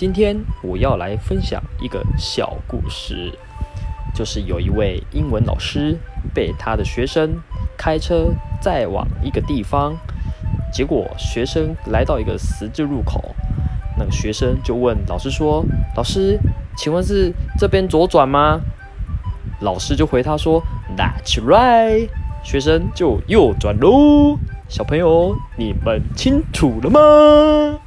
今天我要来分享一个小故事。就是有一位英文老师被他的学生开车载往一个地方结果学生来到一个十字路口那个学生就问老师说老师请问是这边左转吗？老师就回他说 that's right 学生就右转喽。小朋友你们清楚了吗？